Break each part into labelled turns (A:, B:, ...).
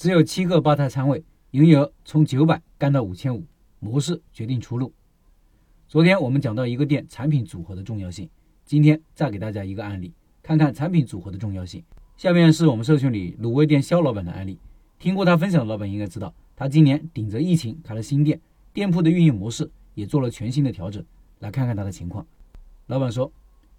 A: 只有七个吧台餐位，营业额从九百干到五千五，模式决定出路。昨天我们讲到一个店产品组合的重要性，今天再给大家一个案例，看看产品组合的重要性。下面是我们社群里卤味店肖老板的案例，听过他分享的老板应该知道，他今年顶着疫情开了新店，店铺的运营模式也做了全新的调整。来看看他的情况。老板说，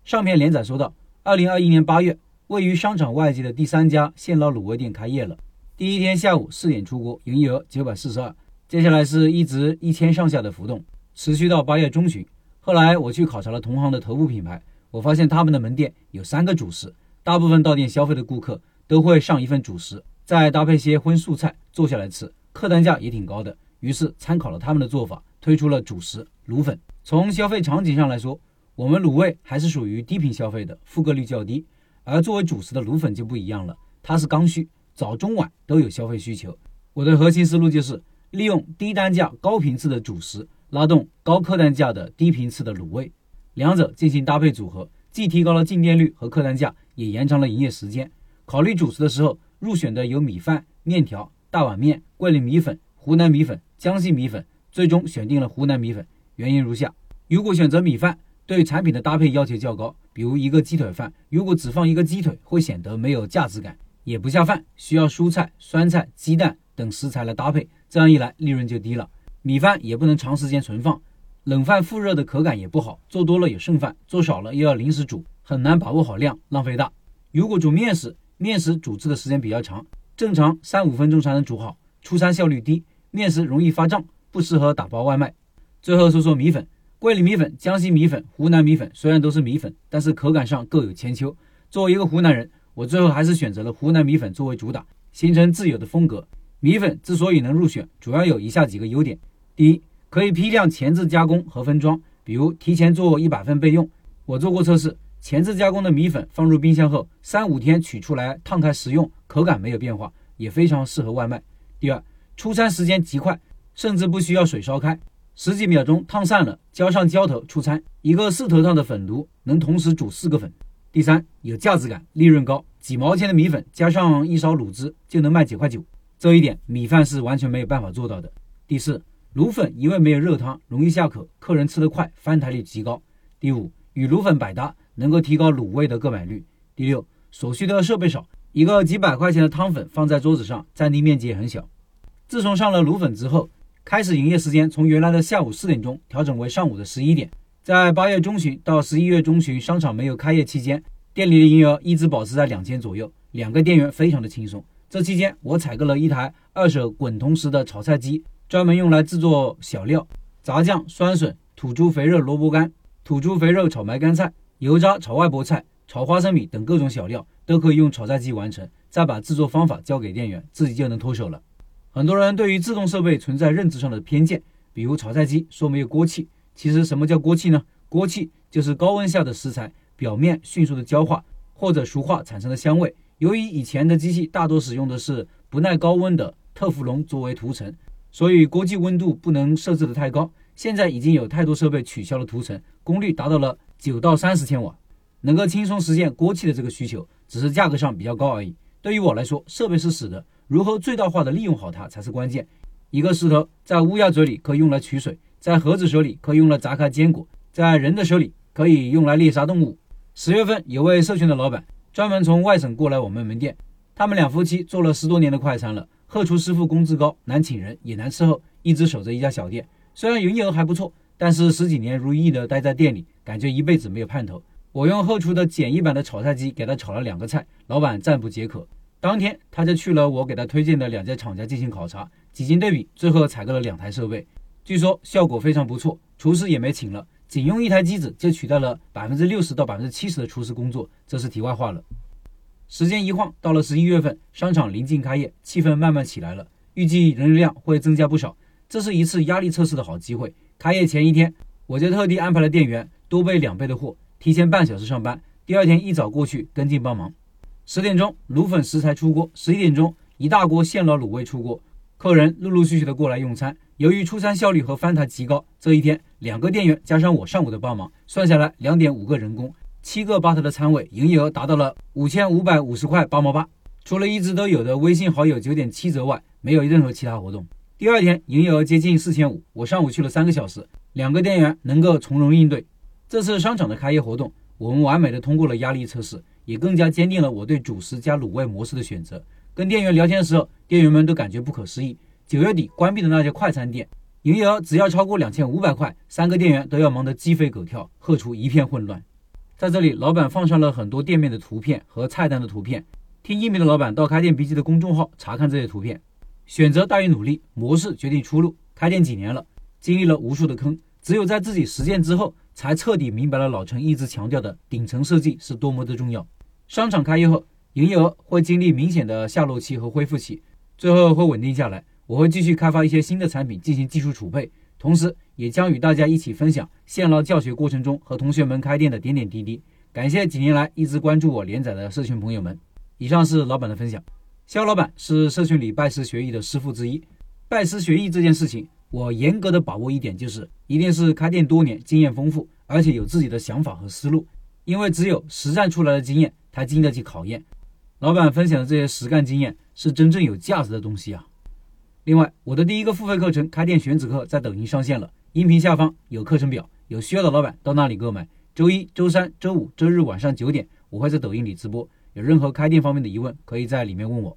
A: 上篇连载说到，二零二一年八月，位于商场外街的第三家现捞卤味店开业了。第一天下午四点出锅，营业额九百四十二。接下来是一直一千上下的浮动，持续到八月中旬。后来我去考察了同行的头部品牌，我发现他们的门店有三个主食，大部分到店消费的顾客都会上一份主食，再搭配些荤素菜坐下来吃，客单价也挺高的。于是参考了他们的做法，推出了主食卤粉。从消费场景上来说，我们卤味还是属于低频消费的，复购率较低，而作为主食的卤粉就不一样了，它是刚需。早中晚都有消费需求。我的核心思路就是利用低单价高频次的主食，拉动高客单价的低频次的卤味，两者进行搭配组合，既提高了进店率和客单价，也延长了营业时间。考虑主食的时候，入选的有米饭、面条、大碗面、桂林米粉、湖南米粉、江西米粉，最终选定了湖南米粉。原因如下：如果选择米饭，对产品的搭配要求较高，比如一个鸡腿饭，如果只放一个鸡腿，会显得没有价值感。也不下饭，需要蔬菜、酸菜、鸡蛋等食材来搭配，这样一来利润就低了。米饭也不能长时间存放，冷饭复热的口感也不好，做多了有剩饭，做少了又要临时煮，很难把握好量，浪费大。如果煮面食，面食煮制的时间比较长，正常三五分钟才能煮好，出餐效率低，面食容易发胀，不适合打包外卖。最后说说米粉，桂林米粉、江西米粉、湖南米粉虽然都是米粉，但是口感上各有千秋。作为一个湖南人。我最后还是选择了湖南米粉作为主打，形成自有的风格。米粉之所以能入选，主要有以下几个优点：第一，可以批量前置加工和分装，比如提前做一百份备用。我做过测试，前置加工的米粉放入冰箱后，三五天取出来烫开食用，口感没有变化，也非常适合外卖。第二，出餐时间极快，甚至不需要水烧开，十几秒钟烫散了，浇上浇头出餐。一个四头烫的粉炉能同时煮四个粉。第三，有价值感，利润高，几毛钱的米粉加上一勺卤汁就能卖九块九，这一点米饭是完全没有办法做到的。第四，卤粉因为没有热汤，容易下口，客人吃得快，翻台率极高。第五，与卤粉百搭，能够提高卤味的购买率。第六，所需的设备少，一个几百块钱的汤粉放在桌子上，占地面积也很小。自从上了卤粉之后，开始营业时间从原来的下午四点钟调整为上午的十一点。在八月中旬到十一月中旬，商场没有开业期间，店里的营业额一直保持在两千左右，两个店员非常的轻松。这期间，我采购了一台二手滚筒式的炒菜机，专门用来制作小料、炸酱、酸笋、土猪肥肉萝卜干、土猪肥肉炒白干菜、油渣炒外婆菜、炒花生米等各种小料，都可以用炒菜机完成。再把制作方法交给店员，自己就能脱手了。很多人对于自动设备存在认知上的偏见，比如炒菜机说没有锅气。其实什么叫锅气呢？锅气就是高温下的食材表面迅速的焦化或者熟化产生的香味。由于以前的机器大多使用的是不耐高温的特氟龙作为涂层，所以锅气温度不能设置的太高。现在已经有太多设备取消了涂层，功率达到了九到三十千瓦，能够轻松实现锅气的这个需求，只是价格上比较高而已。对于我来说，设备是死的，如何最大化的利用好它才是关键。一个石头在乌鸦嘴里可以用来取水。在盒子手里可以用来砸开坚果，在人的手里可以用来猎杀动物。十月份有位社群的老板专门从外省过来我们门店，他们两夫妻做了十多年的快餐了。后厨师傅工资高，难请人也难伺候，一直守着一家小店。虽然营业额还不错，但是十几年如一日的待在店里，感觉一辈子没有盼头。我用后厨的简易版的炒菜机给他炒了两个菜，老板赞不绝口。当天他就去了我给他推荐的两家厂家进行考察，几经对比，最后采购了两台设备。据说效果非常不错，厨师也没请了，仅用一台机子就取代了百分之六十到百分之七十的厨师工作，这是题外话了。时间一晃到了十一月份，商场临近开业，气氛慢慢起来了，预计人流量会增加不少，这是一次压力测试的好机会。开业前一天，我就特地安排了店员多备两倍的货，提前半小时上班，第二天一早过去跟进帮忙。十点钟卤粉食材出锅，十一点钟一大锅现捞卤味出锅，客人陆陆续续的过来用餐。由于出餐效率和翻台极高，这一天两个店员加上我上午的帮忙，算下来两点五个人工，七个吧台的餐位，营业额达到了五千五百五十块八毛八。除了一直都有的微信好友九点七折外，没有任何其他活动。第二天营业额接近四千五，我上午去了三个小时，两个店员能够从容应对。这次商场的开业活动，我们完美的通过了压力测试，也更加坚定了我对主食加卤味模式的选择。跟店员聊天的时候，店员们都感觉不可思议。九月底关闭的那家快餐店，营业额只要超过两千五百块，三个店员都要忙得鸡飞狗跳，喝出一片混乱。在这里，老板放上了很多店面的图片和菜单的图片，听音频的老板到开店笔记的公众号查看这些图片。选择大于努力，模式决定出路。开店几年了，经历了无数的坑，只有在自己实践之后，才彻底明白了老陈一直强调的顶层设计是多么的重要。商场开业后，营业额会经历明显的下落期和恢复期，最后会稳定下来。我会继续开发一些新的产品进行技术储备，同时也将与大家一起分享现捞教学过程中和同学们开店的点点滴滴。感谢几年来一直关注我连载的社群朋友们。以上是老板的分享。肖老板是社群里拜师学艺的师傅之一。拜师学艺这件事情，我严格的把握一点就是，一定是开店多年、经验丰富，而且有自己的想法和思路。因为只有实战出来的经验，才经得起考验。老板分享的这些实干经验，是真正有价值的东西啊。另外，我的第一个付费课程《开店选址课》在抖音上线了，音频下方有课程表，有需要的老板到那里购买。周一、周三、周五、周日晚上九点，我会在抖音里直播。有任何开店方面的疑问，可以在里面问我。